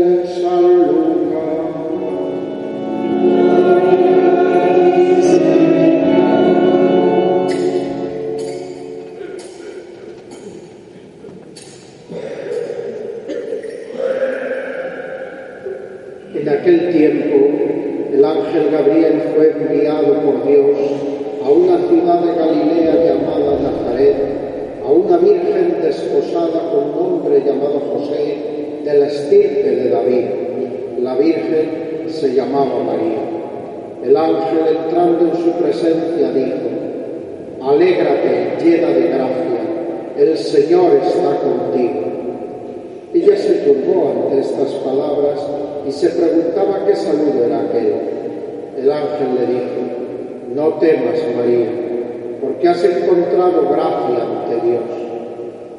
en aquel tiempo el ángel gabriel fue enviado por dios a una ciudad de galilea llamada nazaret a una virgen desposada con un hombre llamado josé de la estirpe de David. La virgen se llamaba María. El ángel entrando en su presencia dijo, Alégrate llena de gracia, el Señor está contigo. Ella se turbó ante estas palabras y se preguntaba qué saludo era aquel. El ángel le dijo, no temas María, porque has encontrado gracia ante Dios.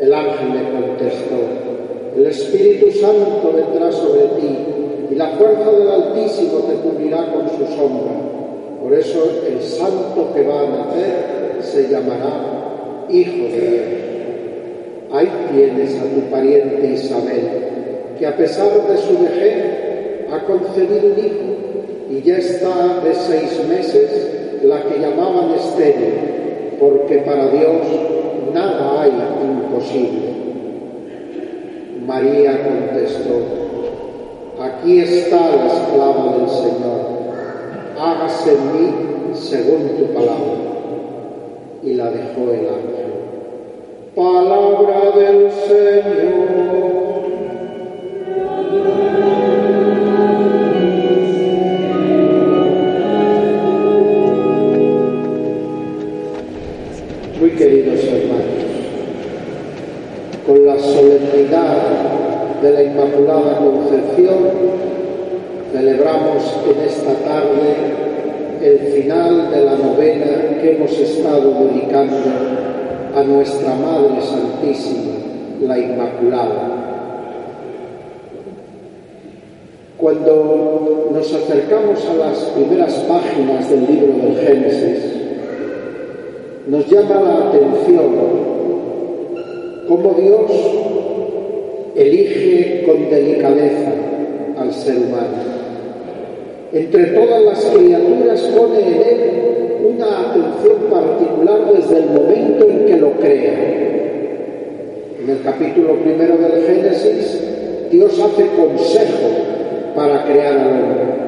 El ángel le contestó, el Espíritu Santo vendrá sobre ti y la fuerza del Altísimo te cubrirá con su sombra. Por eso el santo que va a nacer se llamará Hijo de Dios. Ahí tienes a tu pariente Isabel, que a pesar de su vejez ha concebido un hijo y ya está de seis meses la que llamaban estéril, porque para Dios nada hay imposible. María contestó, aquí está la esclava del Señor, hágase en mí según tu palabra. Y la dejó el ángel. Palabra del Señor. Final de la novena que hemos estado dedicando a nuestra Madre Santísima, la Inmaculada. Cuando nos acercamos a las primeras páginas del libro del Génesis, nos llama la atención cómo Dios elige con delicadeza al ser humano. Entre todas las criaturas pone en él una atención particular desde el momento en que lo crea. En el capítulo primero del Génesis, Dios hace consejo para crear al hombre.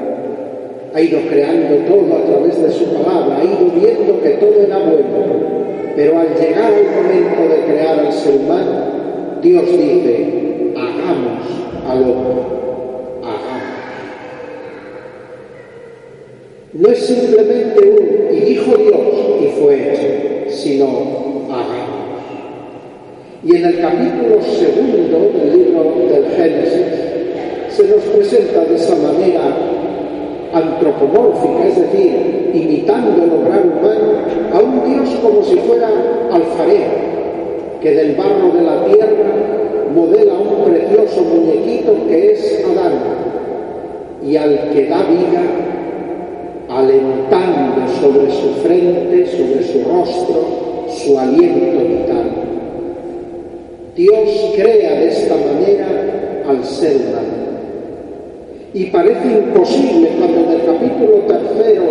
Ha ido creando todo a través de su palabra, ha ido viendo que todo era bueno. Pero al llegar el momento de crear al ser humano, Dios dice, hagamos al hombre, No es simplemente un, y dijo Dios, y fue hecho, sino hagamos. Y en el capítulo segundo del libro del Génesis se nos presenta de esa manera antropomórfica, es decir, imitando el obrar humano, a un Dios como si fuera alfarero, que del barro de la tierra modela un precioso muñequito que es Adán, y al que da vida, alentando sobre su frente, sobre su rostro, su aliento vital. Dios crea de esta manera al ser humano. Y parece imposible cuando en el capítulo tercero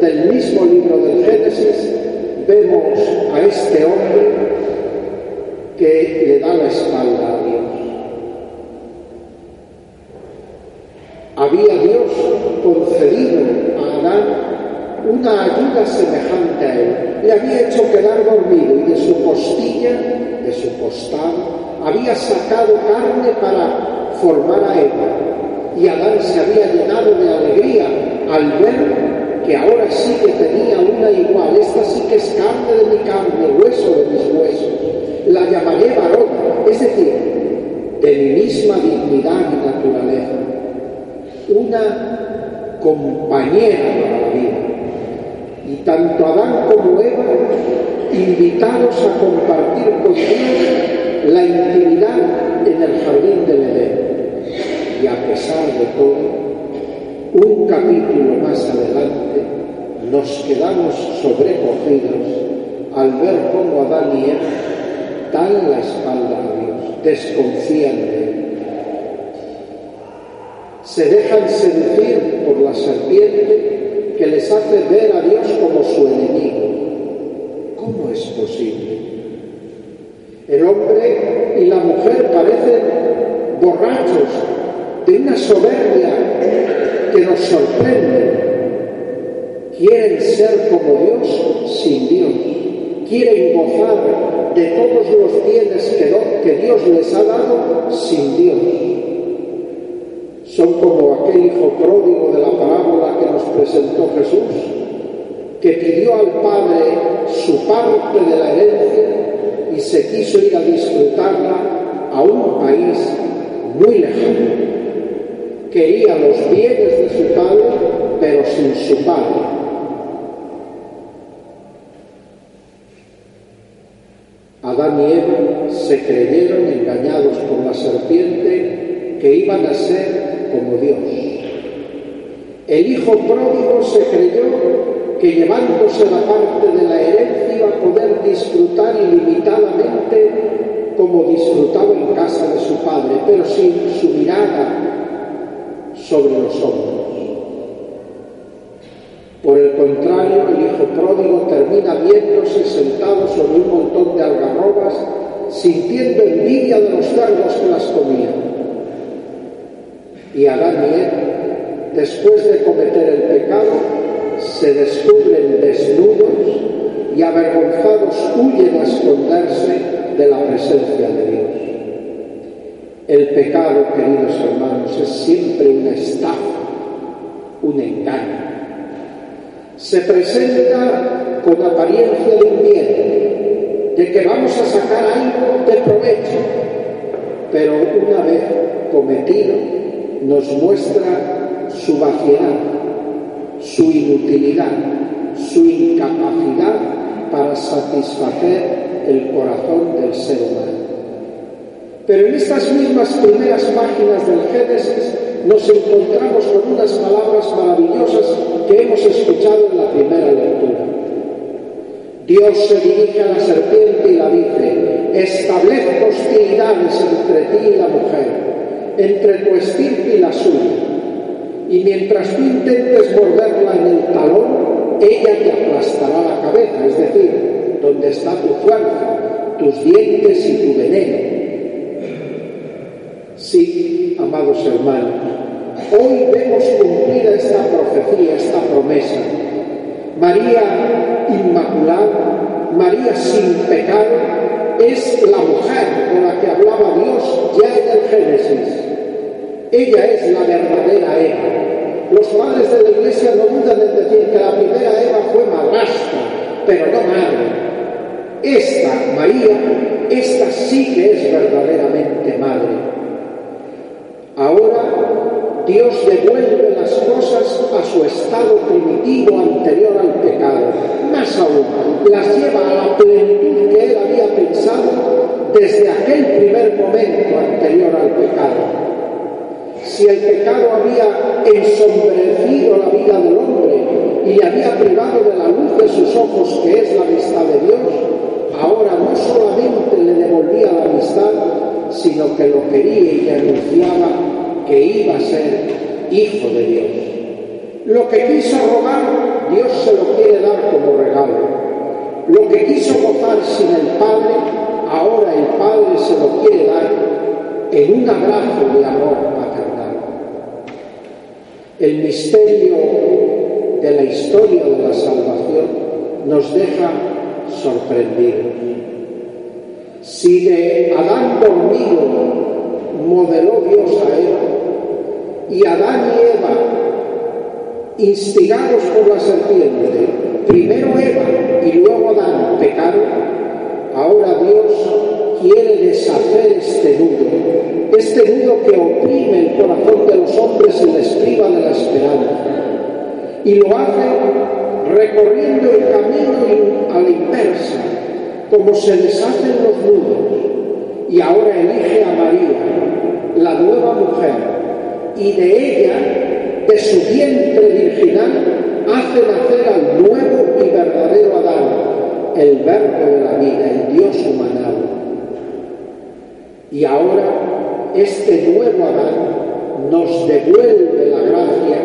del mismo libro del Génesis vemos a este hombre que le da la espalda a Dios. Había Dios concedido a Adán una ayuda semejante a él. Le había hecho quedar dormido y de su costilla, de su costal, había sacado carne para formar a Eva. Y Adán se había llenado de alegría al ver que ahora sí que tenía una igual. Esta sí que es carne de mi carne, hueso de mis huesos. La llamaré varón, es decir, de mi misma dignidad y naturaleza. Una compañera para la vida. Y tanto Adán como Eva, invitados a compartir con Dios la intimidad en el jardín del Edén. Y a pesar de todo, un capítulo más adelante nos quedamos sobrecogidos al ver cómo Adán y Eva dan la espalda a Dios, desconfían de Él. Se dejan seducir por la serpiente que les hace ver a Dios como su enemigo. ¿Cómo es posible? El hombre y la mujer parecen borrachos de una soberbia que nos sorprende. Quieren ser como Dios sin Dios. Quieren gozar de todos los bienes que, Dios les ha dado sin Dios. Son como aquel hijo pródigo de la parábola que nos presentó Jesús, que pidió al Padre su parte de la herencia y se quiso ir a disfrutarla a un país muy lejano. Quería los bienes de su padre, pero sin su padre. Adán y Eva se creyeron engañados por la serpiente que iban a ser como Dios. El hijo pródigo se creyó que llevándose la parte de la herencia iba a poder disfrutar ilimitadamente como disfrutaba en casa de su padre, pero sin su mirada sobre los hombros. Por el contrario, el hijo pródigo termina viéndose sentado sobre un montón de algarrobas, sintiendo envidia de los cerdos que las comían. Y Adán y Eva, después de cometer el pecado, se descubren desnudos y avergonzados huyen a esconderse de la presencia de Dios. El pecado, queridos hermanos, es siempre una estafa, un engaño. Se presenta con apariencia de un bien, de que vamos a sacar algo de provecho, pero una vez cometido nos muestra su vaciedad, su inutilidad, su incapacidad para satisfacer el corazón del ser humano. Pero en estas mismas primeras páginas del Génesis nos encontramos con unas palabras maravillosas que hemos escuchado en la primera lectura. Dios se dirige a la serpiente y la dice, establezco hostilidades entre ti y la mujer, entre tu estirpe y la suya y mientras tú intentes morderla en el talón, ella te aplastará la cabeza, es decir, donde está tu fuerza, tus dientes y tu veneno. Sí, amados hermanos, hoy vemos cumplida esta profecía, esta promesa. María Inmaculada, María sin pecado, es la mujer con la que hablaba Dios ya en el Génesis ella es la verdadera Eva. Los padres de la iglesia no dudan en decir que la primera Eva fue madrastra, pero no madre. Esta, María, esta sí que es verdaderamente madre. Ahora Dios devuelve las cosas a su estado primitivo anterior al pecado. Más aún, las lleva a la plenitud que él había pensado desde aquel primer momento anterior al pecado si el pecado había ensombrecido la vida del hombre y había privado de la luz de sus ojos, que es la amistad de Dios, ahora no solamente le devolvía la amistad, sino que lo quería y le anunciaba que iba a ser hijo de Dios. Lo que quiso robar, Dios se lo quiere dar como regalo. Lo que quiso gozar sin el Padre, ahora el Padre se lo quiere dar en un abrazo de amor el misterio de la historia de la salvación nos deja sorprendidos. Si de Adán dormido modeló Dios a Eva, y Adán y Eva, instigados por la serpiente, primero Eva y luego Adán pecaron, ahora Dios quiere deshacer este nudo este nudo que oprime el corazón de los hombres y les priva de la esperanza. Y lo hace recorriendo el camino a la inversa, como se deshacen los nudos. Y ahora elige a María, la nueva mujer, y de ella, de su vientre virginal, hace nacer al nuevo y verdadero Adán, el verbo de la vida, el Dios humanado. Y ahora este nuevo Adán nos devuelve la gracia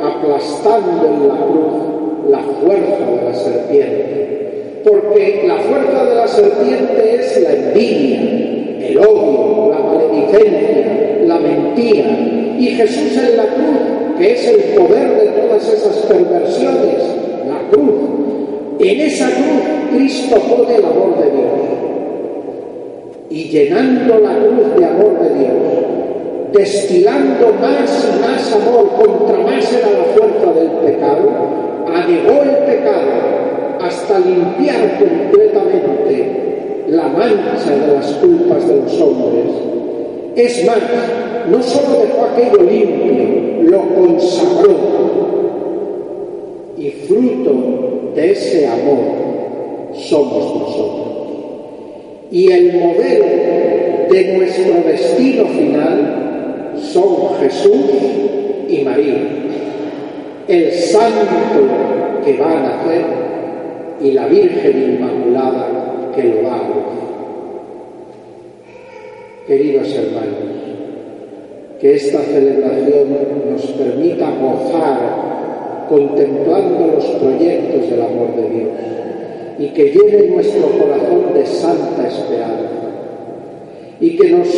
aplastando en la cruz la fuerza de la serpiente. Porque la fuerza de la serpiente es la envidia, el odio, la maledicencia, la mentira. Y Jesús en la cruz, que es el poder de todas esas perversiones, la cruz. En esa cruz Cristo pone el amor de Dios. Y llenando la cruz de amor de Dios, destilando más y más amor contra más era la fuerza del pecado, anegó el pecado hasta limpiar completamente la mancha de las culpas de los hombres. Es más, no solo dejó aquello limpio, lo consagró. Y fruto de ese amor somos nosotros. Y el modelo de nuestro destino final son Jesús y María, el santo que va a nacer y la Virgen Inmaculada que lo va a luz. Queridos hermanos, que esta celebración nos permita gozar contemplando los proyectos del amor de Dios y que llene nuestro corazón de santa esperanza y que nos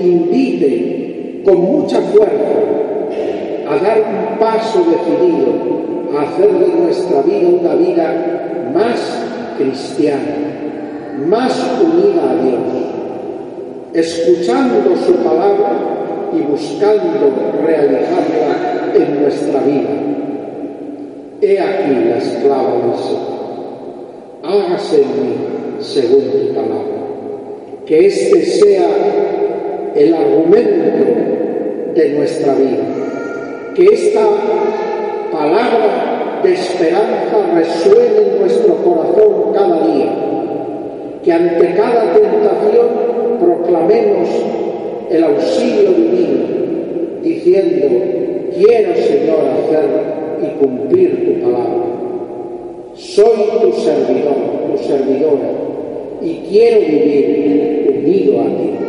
invite con mucha fuerza a dar un paso decidido a hacer de nuestra vida una vida más cristiana, más unida a Dios, escuchando su palabra y buscando realizarla en nuestra vida. He aquí la esclava del. Hágase en mí según tu palabra. Que este sea el argumento de nuestra vida. Que esta palabra de esperanza resuene en nuestro corazón cada día. Que ante cada tentación proclamemos el auxilio divino, diciendo, quiero Señor hacer y cumplir tu palabra. Soy tu servidor, tu servidora, y quiero vivir unido a ti.